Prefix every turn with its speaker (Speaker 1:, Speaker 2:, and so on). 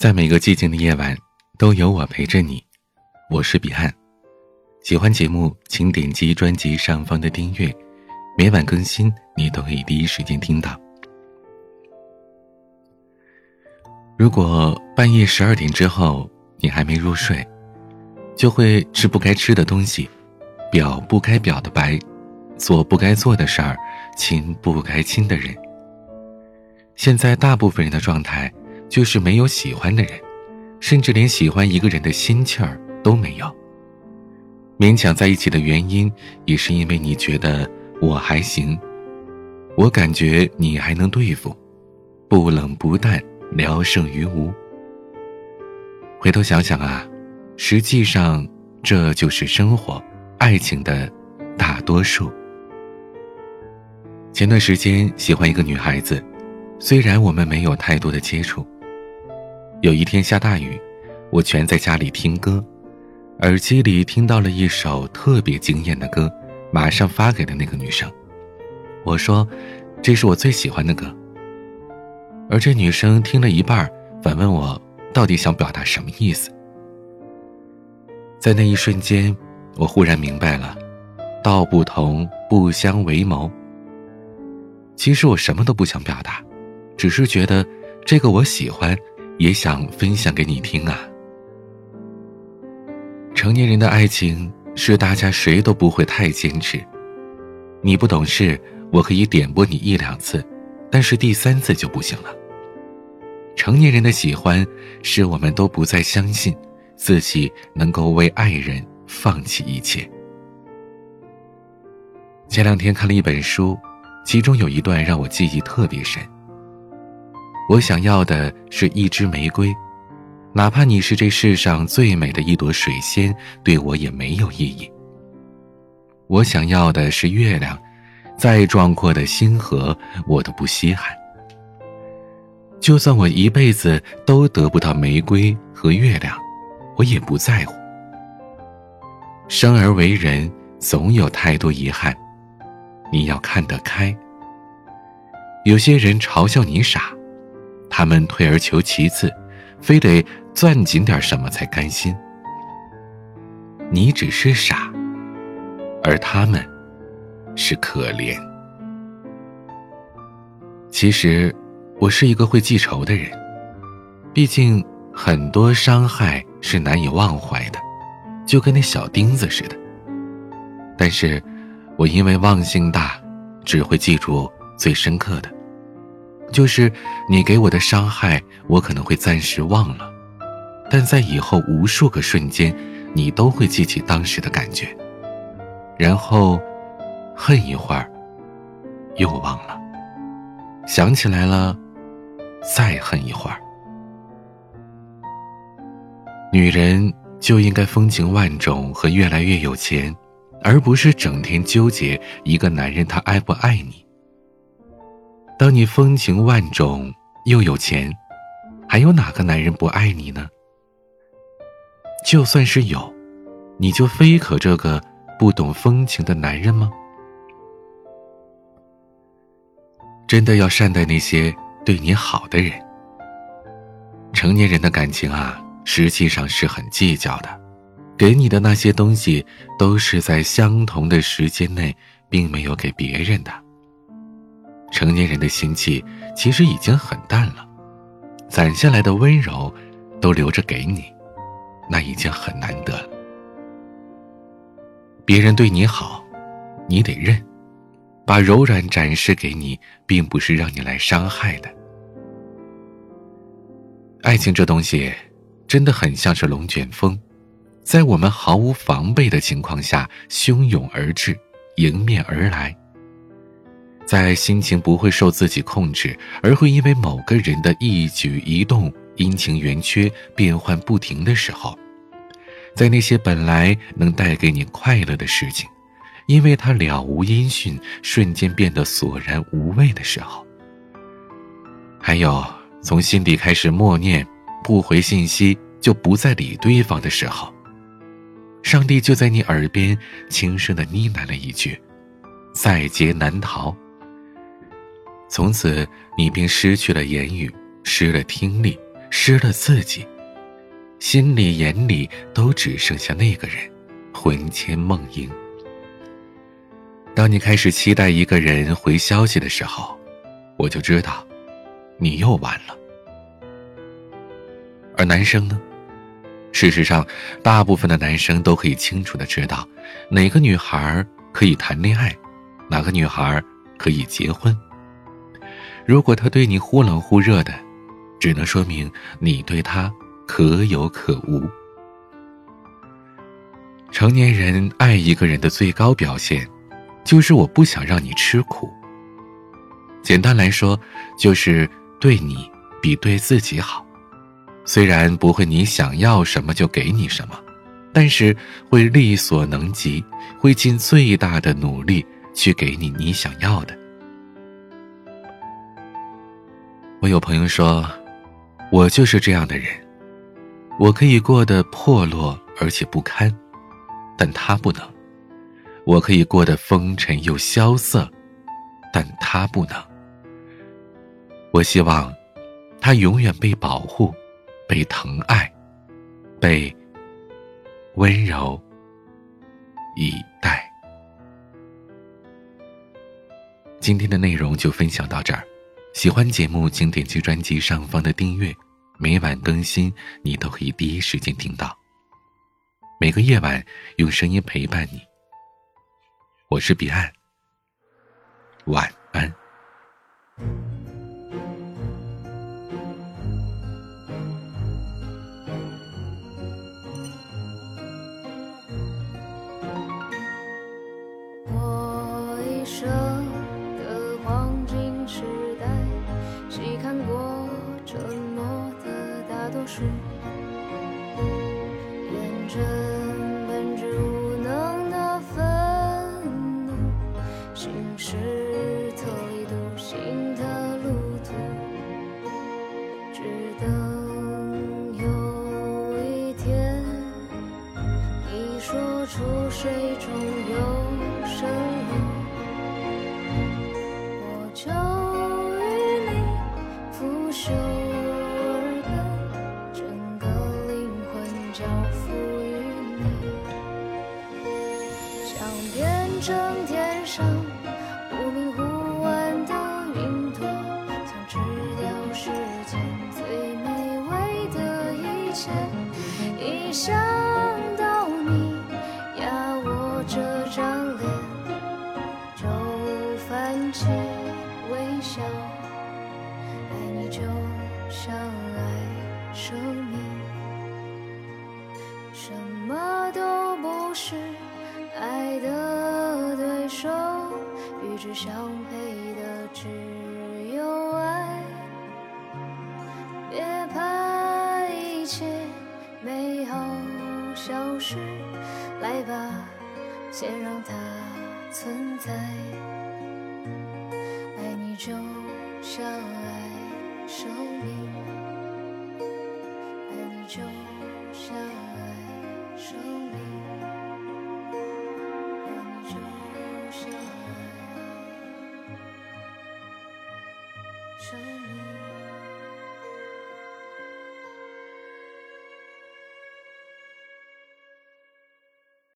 Speaker 1: 在每个寂静的夜晚，都有我陪着你。我是彼岸，喜欢节目请点击专辑上方的订阅，每晚更新你都可以第一时间听到。如果半夜十二点之后你还没入睡，就会吃不该吃的东西，表不该表的白，做不该做的事儿，亲不该亲的人。现在大部分人的状态。就是没有喜欢的人，甚至连喜欢一个人的心气儿都没有。勉强在一起的原因，也是因为你觉得我还行，我感觉你还能对付，不冷不淡，聊胜于无。回头想想啊，实际上这就是生活，爱情的大多数。前段时间喜欢一个女孩子，虽然我们没有太多的接触。有一天下大雨，我全在家里听歌，耳机里听到了一首特别惊艳的歌，马上发给了那个女生。我说：“这是我最喜欢的歌。”而这女生听了一半，反问我到底想表达什么意思。在那一瞬间，我忽然明白了，道不同不相为谋。其实我什么都不想表达，只是觉得这个我喜欢。也想分享给你听啊。成年人的爱情是大家谁都不会太坚持，你不懂事，我可以点拨你一两次，但是第三次就不行了。成年人的喜欢是我们都不再相信自己能够为爱人放弃一切。前两天看了一本书，其中有一段让我记忆特别深。我想要的是一支玫瑰，哪怕你是这世上最美的一朵水仙，对我也没有意义。我想要的是月亮，再壮阔的星河我都不稀罕。就算我一辈子都得不到玫瑰和月亮，我也不在乎。生而为人，总有太多遗憾，你要看得开。有些人嘲笑你傻。他们退而求其次，非得攥紧点什么才甘心。你只是傻，而他们是可怜。其实，我是一个会记仇的人，毕竟很多伤害是难以忘怀的，就跟那小钉子似的。但是，我因为忘性大，只会记住最深刻的。就是你给我的伤害，我可能会暂时忘了，但在以后无数个瞬间，你都会记起当时的感觉，然后恨一会儿，又忘了，想起来了，再恨一会儿。女人就应该风情万种和越来越有钱，而不是整天纠结一个男人他爱不爱你。当你风情万种又有钱，还有哪个男人不爱你呢？就算是有，你就非可这个不懂风情的男人吗？真的要善待那些对你好的人。成年人的感情啊，实际上是很计较的，给你的那些东西都是在相同的时间内，并没有给别人的。成年人的心气其实已经很淡了，攒下来的温柔，都留着给你，那已经很难得了。别人对你好，你得认，把柔软展示给你，并不是让你来伤害的。爱情这东西，真的很像是龙卷风，在我们毫无防备的情况下汹涌而至，迎面而来。在心情不会受自己控制，而会因为某个人的一举一动阴晴圆缺变幻不停的时候，在那些本来能带给你快乐的事情，因为它了无音讯，瞬间变得索然无味的时候，还有从心底开始默念不回信息就不再理对方的时候，上帝就在你耳边轻声的呢喃了一句：“在劫难逃。”从此，你便失去了言语，失了听力，失了自己，心里眼里都只剩下那个人，魂牵梦萦。当你开始期待一个人回消息的时候，我就知道，你又完了。而男生呢？事实上，大部分的男生都可以清楚的知道，哪个女孩可以谈恋爱，哪个女孩可以结婚。如果他对你忽冷忽热的，只能说明你对他可有可无。成年人爱一个人的最高表现，就是我不想让你吃苦。简单来说，就是对你比对自己好。虽然不会你想要什么就给你什么，但是会力所能及，会尽最大的努力去给你你想要的。我有朋友说，我就是这样的人，我可以过得破落而且不堪，但他不能；我可以过得风尘又萧瑟，但他不能。我希望，他永远被保护。被疼爱，被温柔以待。今天的内容就分享到这儿。喜欢节目，请点击专辑上方的订阅，每晚更新，你都可以第一时间听到。每个夜晚用声音陪伴你。我是彼岸，晚安。
Speaker 2: true. 一。想到你压我这张脸，就泛起微笑。爱你就像爱生命，什么都不是爱的对手。与之相配消失，来吧，先让它存在。爱你就像爱生命，爱你就。